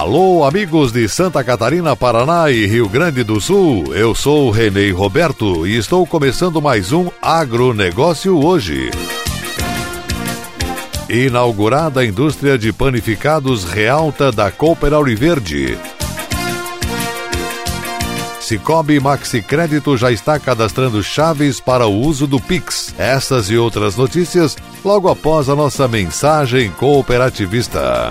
Alô, amigos de Santa Catarina, Paraná e Rio Grande do Sul. Eu sou o Renê Roberto e estou começando mais um Agronegócio hoje. Inaugurada a indústria de panificados Realta da Cooper Verde. Cicobi Maxi Crédito já está cadastrando chaves para o uso do Pix. Essas e outras notícias logo após a nossa mensagem cooperativista.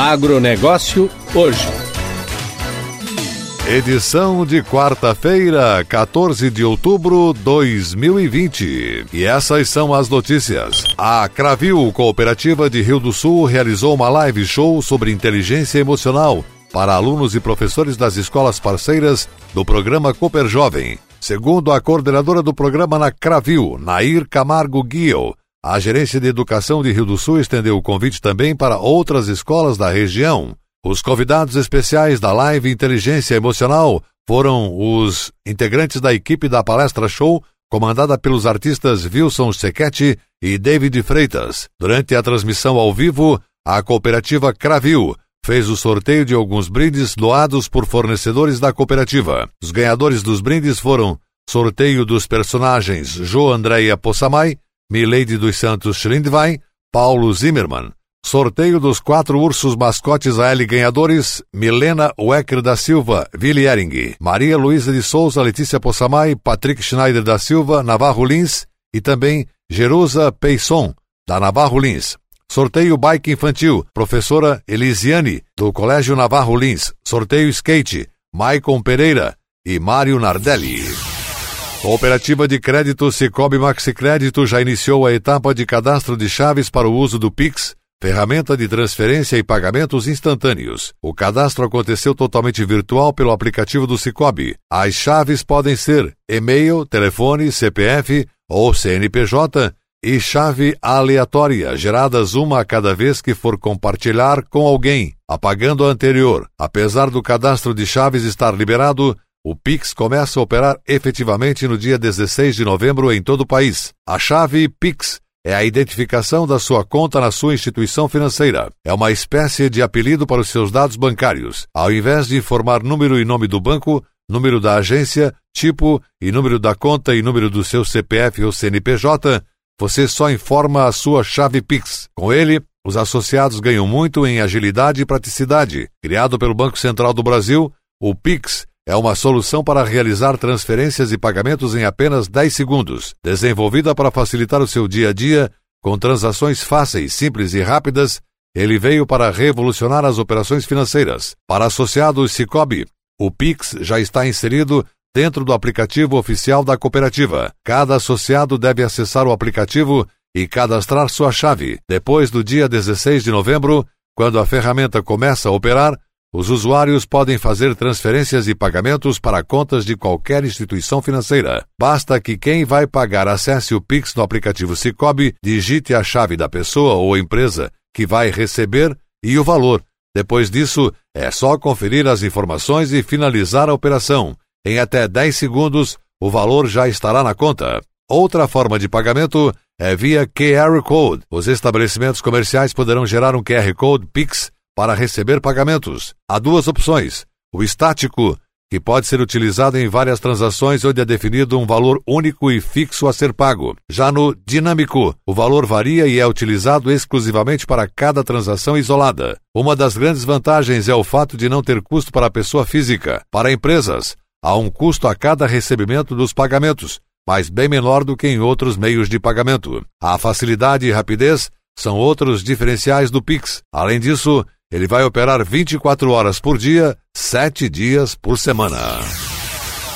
Agronegócio hoje. Edição de quarta-feira, 14 de outubro de 2020. E essas são as notícias. A Cravil Cooperativa de Rio do Sul realizou uma live show sobre inteligência emocional para alunos e professores das escolas parceiras do programa Cooper Jovem. Segundo a coordenadora do programa na Cravil, Nair Camargo Guio, a Gerência de Educação de Rio do Sul estendeu o convite também para outras escolas da região. Os convidados especiais da live Inteligência Emocional foram os integrantes da equipe da Palestra Show, comandada pelos artistas Wilson Sequete e David Freitas. Durante a transmissão ao vivo, a cooperativa Cravil fez o sorteio de alguns brindes doados por fornecedores da cooperativa. Os ganhadores dos brindes foram sorteio dos personagens Jo Andréia Possamay, Milady dos Santos Schlindwein, Paulo Zimmermann. Sorteio dos quatro ursos mascotes AL ganhadores, Milena Wecker da Silva, Ering, Maria Luísa de Souza, Letícia Possamay, Patrick Schneider da Silva, Navarro Lins e também Jerusa Peisson, da Navarro Lins. Sorteio Bike Infantil, professora Elisiane, do Colégio Navarro Lins. Sorteio Skate, Maicon Pereira e Mário Nardelli. Cooperativa de Crédito Cicobi Maxi Crédito já iniciou a etapa de cadastro de chaves para o uso do Pix, ferramenta de transferência e pagamentos instantâneos. O cadastro aconteceu totalmente virtual pelo aplicativo do Cicobi. As chaves podem ser e-mail, telefone, CPF ou CNPJ e chave aleatória, geradas uma a cada vez que for compartilhar com alguém, apagando a anterior. Apesar do cadastro de chaves estar liberado, o Pix começa a operar efetivamente no dia 16 de novembro em todo o país. A chave Pix é a identificação da sua conta na sua instituição financeira. É uma espécie de apelido para os seus dados bancários. Ao invés de informar número e nome do banco, número da agência, tipo e número da conta e número do seu CPF ou CNPJ, você só informa a sua chave Pix. Com ele, os associados ganham muito em agilidade e praticidade. Criado pelo Banco Central do Brasil, o Pix é uma solução para realizar transferências e pagamentos em apenas 10 segundos. Desenvolvida para facilitar o seu dia a dia, com transações fáceis, simples e rápidas, ele veio para revolucionar as operações financeiras. Para associados Cicobi, o Pix já está inserido dentro do aplicativo oficial da cooperativa. Cada associado deve acessar o aplicativo e cadastrar sua chave. Depois do dia 16 de novembro, quando a ferramenta começa a operar, os usuários podem fazer transferências e pagamentos para contas de qualquer instituição financeira. Basta que quem vai pagar acesse o Pix no aplicativo Cicobi, digite a chave da pessoa ou empresa que vai receber e o valor. Depois disso, é só conferir as informações e finalizar a operação. Em até 10 segundos, o valor já estará na conta. Outra forma de pagamento é via QR Code. Os estabelecimentos comerciais poderão gerar um QR Code Pix para receber pagamentos. Há duas opções: o estático, que pode ser utilizado em várias transações onde é definido um valor único e fixo a ser pago. Já no dinâmico, o valor varia e é utilizado exclusivamente para cada transação isolada. Uma das grandes vantagens é o fato de não ter custo para a pessoa física. Para empresas, Há um custo a cada recebimento dos pagamentos, mas bem menor do que em outros meios de pagamento. A facilidade e rapidez são outros diferenciais do Pix. Além disso, ele vai operar 24 horas por dia, 7 dias por semana.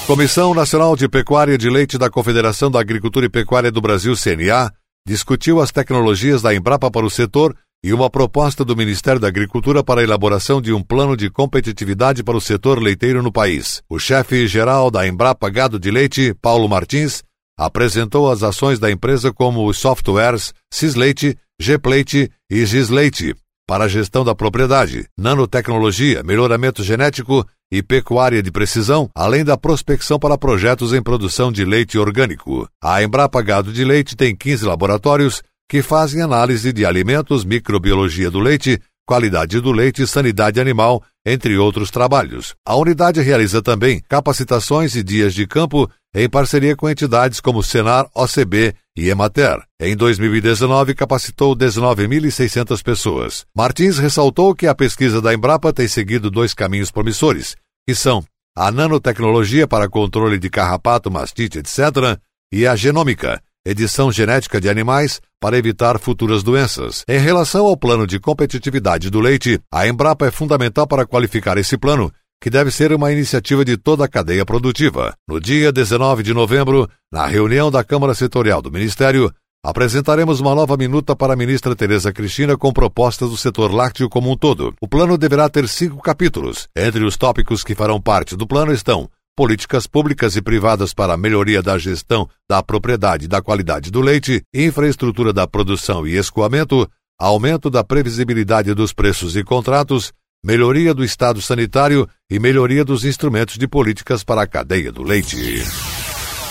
Comissão Nacional de Pecuária de Leite da Confederação da Agricultura e Pecuária do Brasil, CNA, discutiu as tecnologias da Embrapa para o setor e uma proposta do Ministério da Agricultura para a elaboração de um plano de competitividade para o setor leiteiro no país. O chefe-geral da Embrapa Gado de Leite, Paulo Martins, apresentou as ações da empresa como os softwares Cisleite, Gplate e Gisleite, para a gestão da propriedade, nanotecnologia, melhoramento genético e pecuária de precisão, além da prospecção para projetos em produção de leite orgânico. A Embrapa Gado de Leite tem 15 laboratórios que fazem análise de alimentos, microbiologia do leite, qualidade do leite e sanidade animal, entre outros trabalhos. A unidade realiza também capacitações e dias de campo em parceria com entidades como Senar, OCB e Emater. Em 2019, capacitou 19.600 pessoas. Martins ressaltou que a pesquisa da Embrapa tem seguido dois caminhos promissores, que são a nanotecnologia para controle de carrapato, mastite, etc., e a genômica, edição genética de animais para evitar futuras doenças. Em relação ao plano de competitividade do leite, a Embrapa é fundamental para qualificar esse plano, que deve ser uma iniciativa de toda a cadeia produtiva. No dia 19 de novembro, na reunião da Câmara Setorial do Ministério, apresentaremos uma nova minuta para a ministra Tereza Cristina com propostas do setor lácteo como um todo. O plano deverá ter cinco capítulos. Entre os tópicos que farão parte do plano estão políticas públicas e privadas para a melhoria da gestão da propriedade e da qualidade do leite, infraestrutura da produção e escoamento, aumento da previsibilidade dos preços e contratos, melhoria do estado sanitário e melhoria dos instrumentos de políticas para a cadeia do leite.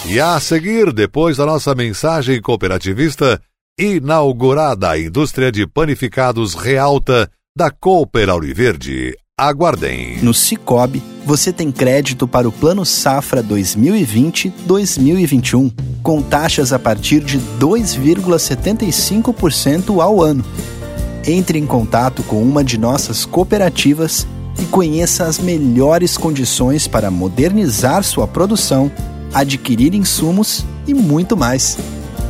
E a seguir, depois da nossa mensagem cooperativista, inaugurada a indústria de panificados Realta da Cooper Auriverde. Aguardem. No Cicobi, você tem crédito para o Plano Safra 2020-2021, com taxas a partir de 2,75% ao ano. Entre em contato com uma de nossas cooperativas e conheça as melhores condições para modernizar sua produção, adquirir insumos e muito mais.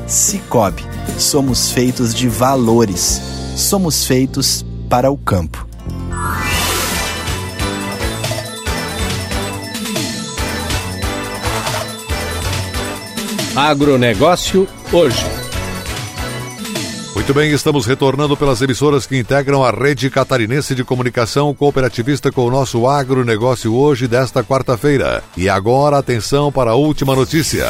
Cicobi, somos feitos de valores. Somos feitos para o campo. Agronegócio hoje. Muito bem, estamos retornando pelas emissoras que integram a rede catarinense de comunicação cooperativista com o nosso agronegócio hoje desta quarta-feira. E agora atenção para a última notícia.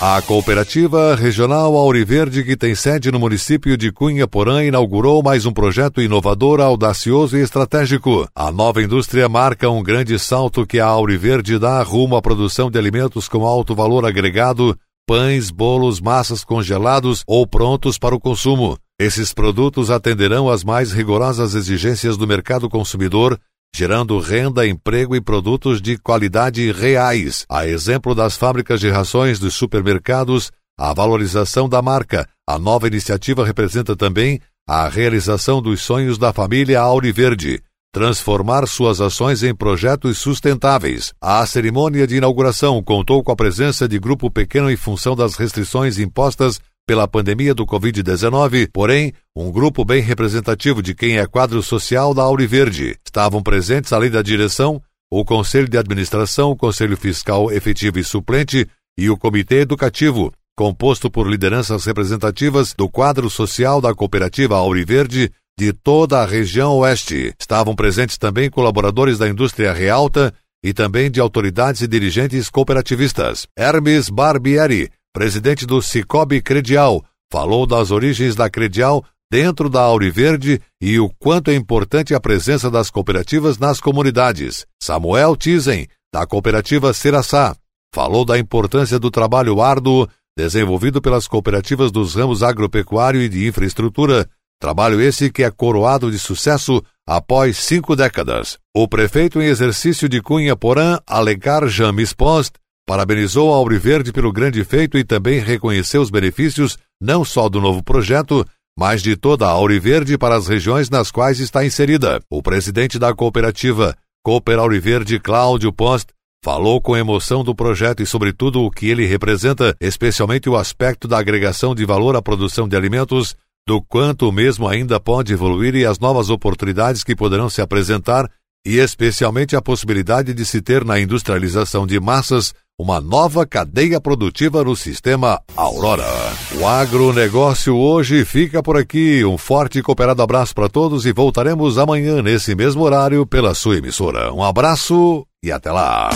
A cooperativa regional Auriverde, que tem sede no município de Cunha Porã, inaugurou mais um projeto inovador, audacioso e estratégico. A nova indústria marca um grande salto que a Auriverde dá rumo à produção de alimentos com alto valor agregado pães, bolos, massas congelados ou prontos para o consumo. Esses produtos atenderão às mais rigorosas exigências do mercado consumidor, gerando renda, emprego e produtos de qualidade reais. A exemplo das fábricas de rações dos supermercados, a valorização da marca. A nova iniciativa representa também a realização dos sonhos da família Auriverde transformar suas ações em projetos sustentáveis. A cerimônia de inauguração contou com a presença de grupo pequeno em função das restrições impostas pela pandemia do Covid-19, porém, um grupo bem representativo de quem é quadro social da Auriverde. Estavam presentes, além da direção, o Conselho de Administração, o Conselho Fiscal Efetivo e Suplente e o Comitê Educativo, composto por lideranças representativas do quadro social da cooperativa Auriverde de toda a região oeste. Estavam presentes também colaboradores da indústria Realta e também de autoridades e dirigentes cooperativistas. Hermes Barbieri, presidente do Cicobi Credial, falou das origens da Credial dentro da Auriverde e o quanto é importante a presença das cooperativas nas comunidades. Samuel Tizen, da cooperativa Seraçá, falou da importância do trabalho árduo desenvolvido pelas cooperativas dos ramos agropecuário e de infraestrutura Trabalho esse que é coroado de sucesso após cinco décadas. O prefeito em exercício de Cunha Porã, Alegar James Post, parabenizou a Auriverde pelo grande feito e também reconheceu os benefícios não só do novo projeto, mas de toda a Auriverde para as regiões nas quais está inserida. O presidente da cooperativa Cooper Auriverde, Cláudio Post, falou com emoção do projeto e, sobretudo, o que ele representa, especialmente o aspecto da agregação de valor à produção de alimentos do quanto o mesmo ainda pode evoluir e as novas oportunidades que poderão se apresentar, e especialmente a possibilidade de se ter na industrialização de massas uma nova cadeia produtiva no sistema Aurora. O agronegócio hoje fica por aqui. Um forte e cooperado abraço para todos e voltaremos amanhã nesse mesmo horário pela sua emissora. Um abraço e até lá.